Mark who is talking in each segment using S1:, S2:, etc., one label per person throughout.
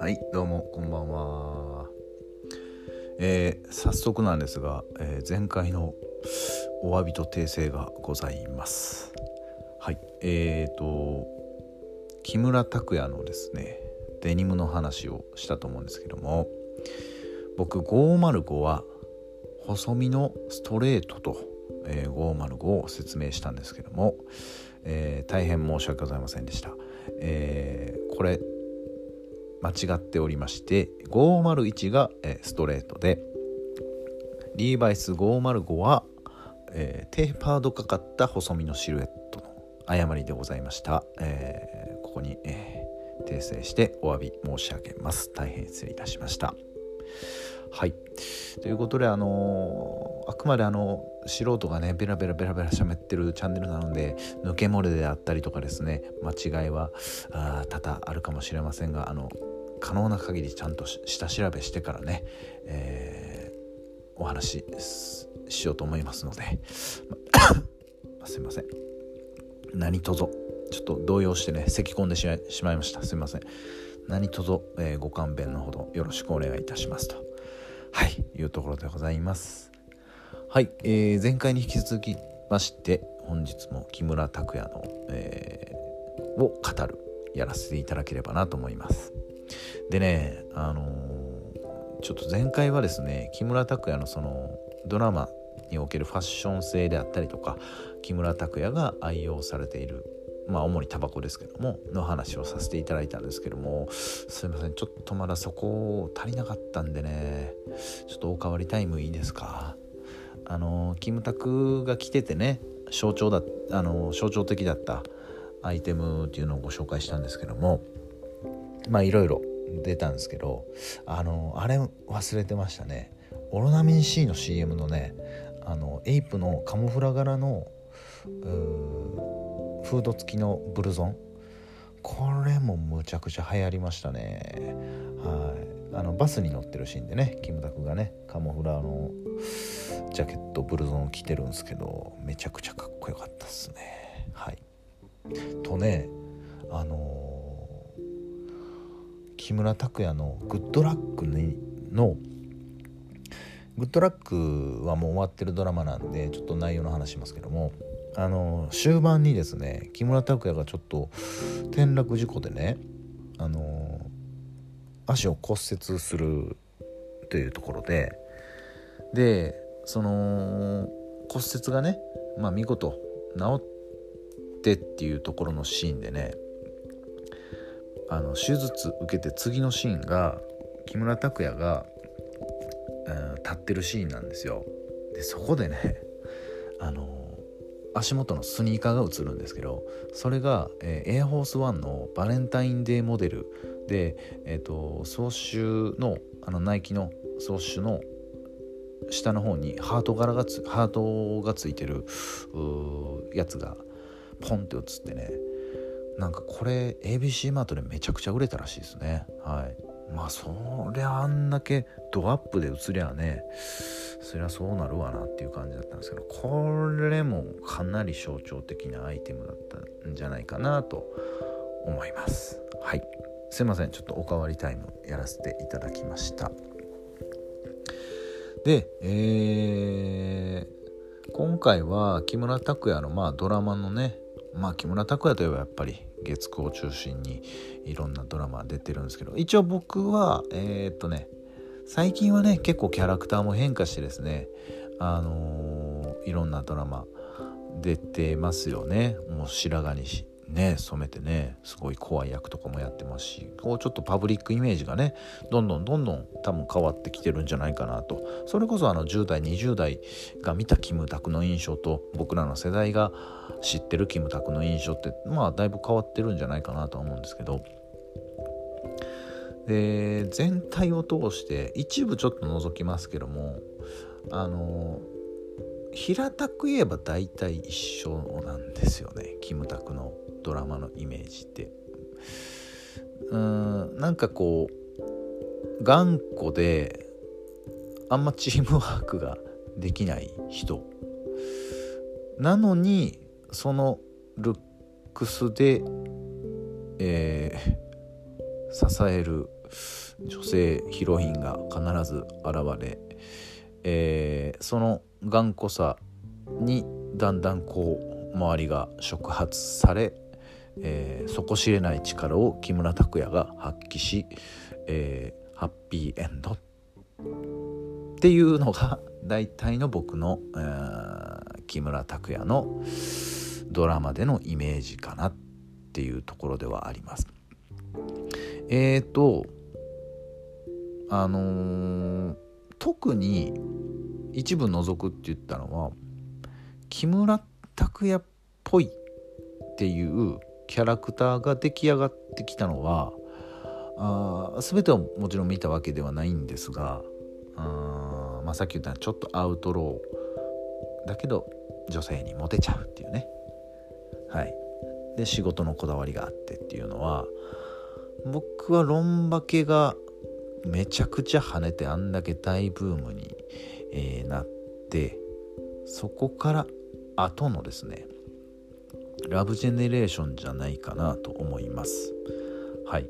S1: はいどうもこんばんは。えー、早速なんですが、えー、前回のお詫びと訂正がございます。はいえーと木村拓哉のですねデニムの話をしたと思うんですけども僕505は細身のストレートと、えー、505を説明したんですけども、えー、大変申し訳ございませんでした、えー、これ間違っておりまして501が、え、ストレートでリーバイス505は、えー、テーパードかかった細身のシルエットの誤りでございました、え、ここに、え、訂正してお詫び申し上げます。大変失礼いたしました。はい。ということであのあくまであの素人がねベラベラベラベラ喋ってるチャンネルなので抜け漏れであったりとかですね間違いはあ多々あるかもしれませんがあの可能な限りちゃんと下調べしてからね、えー、お話ししようと思いますのですいません。何卒ちょっと動揺してね咳き込んでしまいました。すいません。何卒、えー、ご勘弁のほどよろしくお願いいたしますと。はいいうところでございます。はい、えー、前回に引き続きまして本日も木村拓哉の、えー、を語るやらせていただければなと思います。でねあのー、ちょっと前回はですね木村拓哉のそのドラマにおけるファッション性であったりとか木村拓哉が愛用されているまあ主にタバコですけどもの話をさせていただいたんですけどもすいませんちょっとまだそこ足りなかったんでねちょっとおかわりタイムいいですか？あのキムタクが着ててね象徴だあの象徴的だったアイテムっていうのをご紹介したんですけどもまあいろいろ出たんですけどあのあれ忘れてましたね。オロナミン C の CM のねあのエイプのカモフラ柄のフード付きのブルゾン。これもむちゃくちゃ流行りましたね。はい。あのバスに乗ってるシーンでねキムタクがねカモフラのジャケットブルゾンを着てるんですけどめちゃくちゃかっこよかったっすね。はい。とねあのー、木村拓哉の「グッドラックに」のグッドラックはもう終わってるドラマなんでちょっと内容の話しますけどもあの終盤にですね木村拓哉がちょっと転落事故でねあの足を骨折するというところででその骨折がね、まあ、見事治ってっていうところのシーンでねあの手術受けて次のシーンが木村拓哉が、えー、立ってるシーンなんですよ。でそこでねあの足元のスニーカーが映るんですけどそれが、えー、エアフォースワンのバレンタインデーモデルで、えーと、総集のあのナイキの総集の下の方にハート柄がつハートがついてるやつがポンって映ってね。なんかこれ ABC マートでめちゃくちゃ売れたらしいですね。はい。まあそりゃあんだけドアップで映りゃねそりゃそうなるわなっていう感じだったんですけどこれもかなり象徴的なアイテムだったんじゃないかなと思います。はい。すいません。ちょっとおかわりタイムやらせていただきました。でえー、今回は木村拓哉のまあドラマのねまあ木村拓哉といえばやっぱり月9を中心にいろんなドラマ出てるんですけど一応僕はえー、っとね最近はね結構キャラクターも変化してですねあのー、いろんなドラマ出てますよね。もう白髪にしね染めてねすごい怖い役とかもやってますしこうちょっとパブリックイメージがねどんどんどんどん多分変わってきてるんじゃないかなと。それこそあの10代20代が見たキムタクの印象と僕らの世代が知ってるキムタクの印象ってまあだいぶ変わってるんじゃないかなとは思うんですけど。で全体を通して一部ちょっと覗きますけどもあの平たく言えば大体一緒なんですよねキムタクの。ドラマのイメージって。うんなんかこう頑固であんまチームワークができない人。なのにそのルックスで、えー、支える女性ヒロインが必ず現れ、えー、その頑固さにだんだんこう周りが触発され、えー、底知れない力を木村拓哉が発揮し、えー、ハッピーエンドっていうのが大体の僕の、えー、木村拓哉のドラマでのイメージかなっていうところではあります。えーとあのー、特に一部除くって言ったのは木村拓哉っぽいっていうキャラクターが出来上がってきたのはあ全てをもちろん見たわけではないんですがあ、まあ、さっき言ったちょっとアウトローだけど女性にモテちゃうっていうね。はい。で仕事のこだわりがあってっていうのは僕はロンバケがめちゃくちゃ跳ねてあんだけ大ブームに、えー、なってそこから後のですねラブジェネレーションじゃないかなと思います。はい。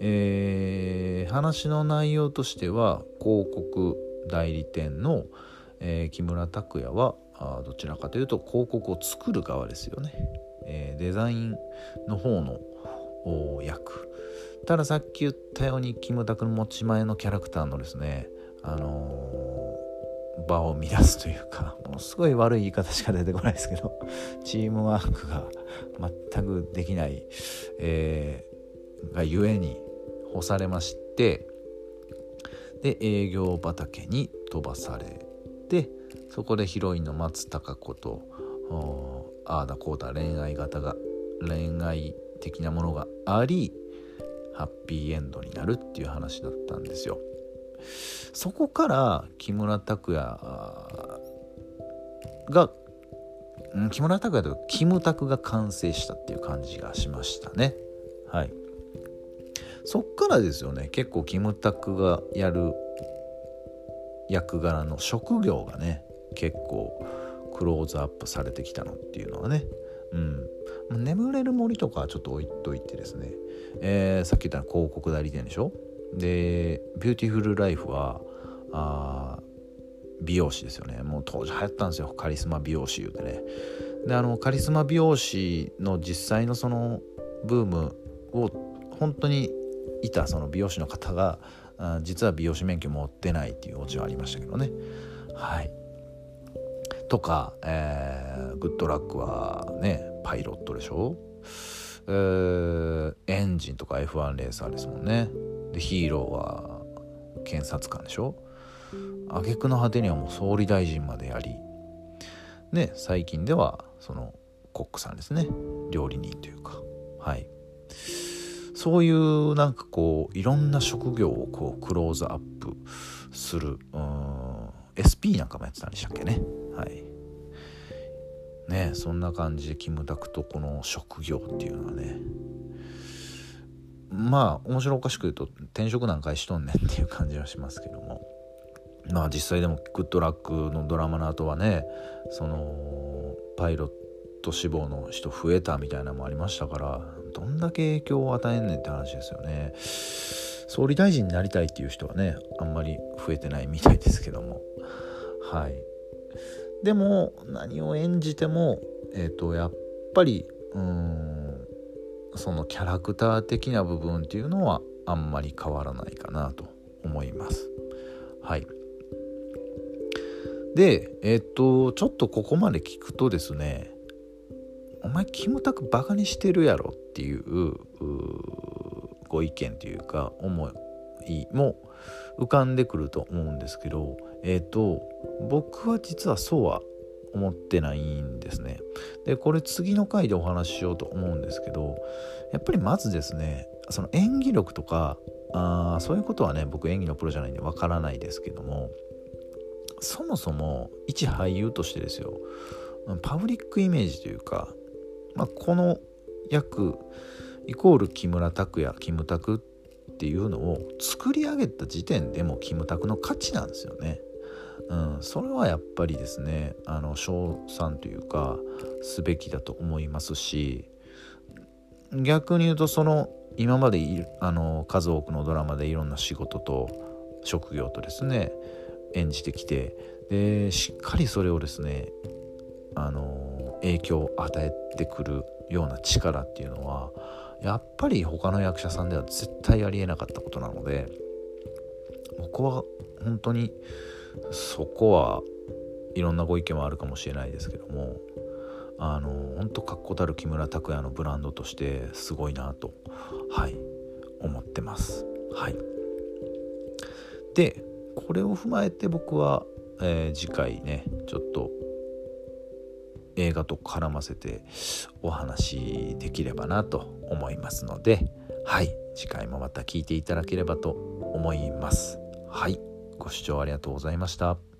S1: えー、話の内容としては広告代理店の、えー、木村拓哉はあどちらかというと広告を作る側ですよね、えー、デザインの方の役。たださっき言ったようにキムタクの持ち前のキャラクターのですねあのー、場を乱すというかものすごい悪い言い方しか出てこないですけど チームワークが全くできない、えー、がゆえに干されましてで営業畑に飛ばされてそこでヒロインの松たか子とああだこうだ恋愛型が恋愛的なものがありハッピーエンドになるっていう話だったんですよ。そこから木村拓哉が木村拓哉とキムタクが完成したっていう感じがしましたね。はい。そっからですよね結構キムタクがやる役柄の職業がね結構クローズアップされてきたのっていうのはねうん眠れる森とかちょっと置いといてですね、えー、さっき言った広告代理店でしょ？でビューティフルライフはあ美容師ですよね。もう当時流行ったんですよ。カリスマ美容師言うてね。であのカリスマ美容師の実際のそのブームを本当にいたその美容師の方が実は美容師免許持ってないっていうオチはありましたけどね。はい。とか、えー、グッドラックはねパイロットでしょ、えー、エンジンとか F1 レーサーですもんね。でヒーローは検察官でしょ？挙句の果てにはもう総理大臣までやり。ね最近ではそのコックさんですね。料理人というか。はい。そういうなんかこういろんな職業をこうクローズアップするうん SP なんかもやってたんでしたっけね。はい。ねそんな感じでキムタクとこの職業っていうのはね。まあ面白おかしく言うと転職なんかしとんねんっていう感じはしますけども。まあ実際でもグッドラックのドラマの後はねそのパイロット志望の人増えたみたいなのもありましたからどんだけ影響を与えんねんって話ですよね。総理大臣になりたいっていう人はねあんまり増えてないみたいですけども。はい。でも何を演じてもえっ、ー、とやっぱりうんそのキャラクター的な部分っていうのはあんまり変わらないかなと思います。はい。でえっ、ー、とちょっとここまで聞くとですねお前キムタクバカにしてるやろっていうご意見というか思いも浮かんでくると思うんですけどえっ、ー、と僕は実はそうは思ってないんですね。でこれ次の回でお話ししようと思うんですけどやっぱりまずですねその演技力とかあそういうことはね僕演技のプロじゃないんでわからないですけどもそもそも一俳優としてですよパブリックイメージというか、まあ、この役イコール木村拓哉キムタクっていうのを作り上げた時点でもキムタクの価値なんですよね。うん、それはやっぱりですねあの称賛というかすべきだと思いますし逆に言うとその今まであの数多くのドラマでいろんな仕事と職業とですね演じてきてでしっかりそれをですねあの影響を与えてくるような力っていうのはやっぱり他の役者さんでは絶対ありえなかったことなので僕は本当にそこはいろんなご意見はあるかもしれないですけどもあの本当確固たる木村拓哉のブランドとしてすごいなとはい思ってます。はい。でこれを踏まえて僕は、えー、次回ねちょっと映画と絡ませてお話できればなと思いますのではい次回もまた聞いていただければと思います。はい。ご視聴ありがとうございました。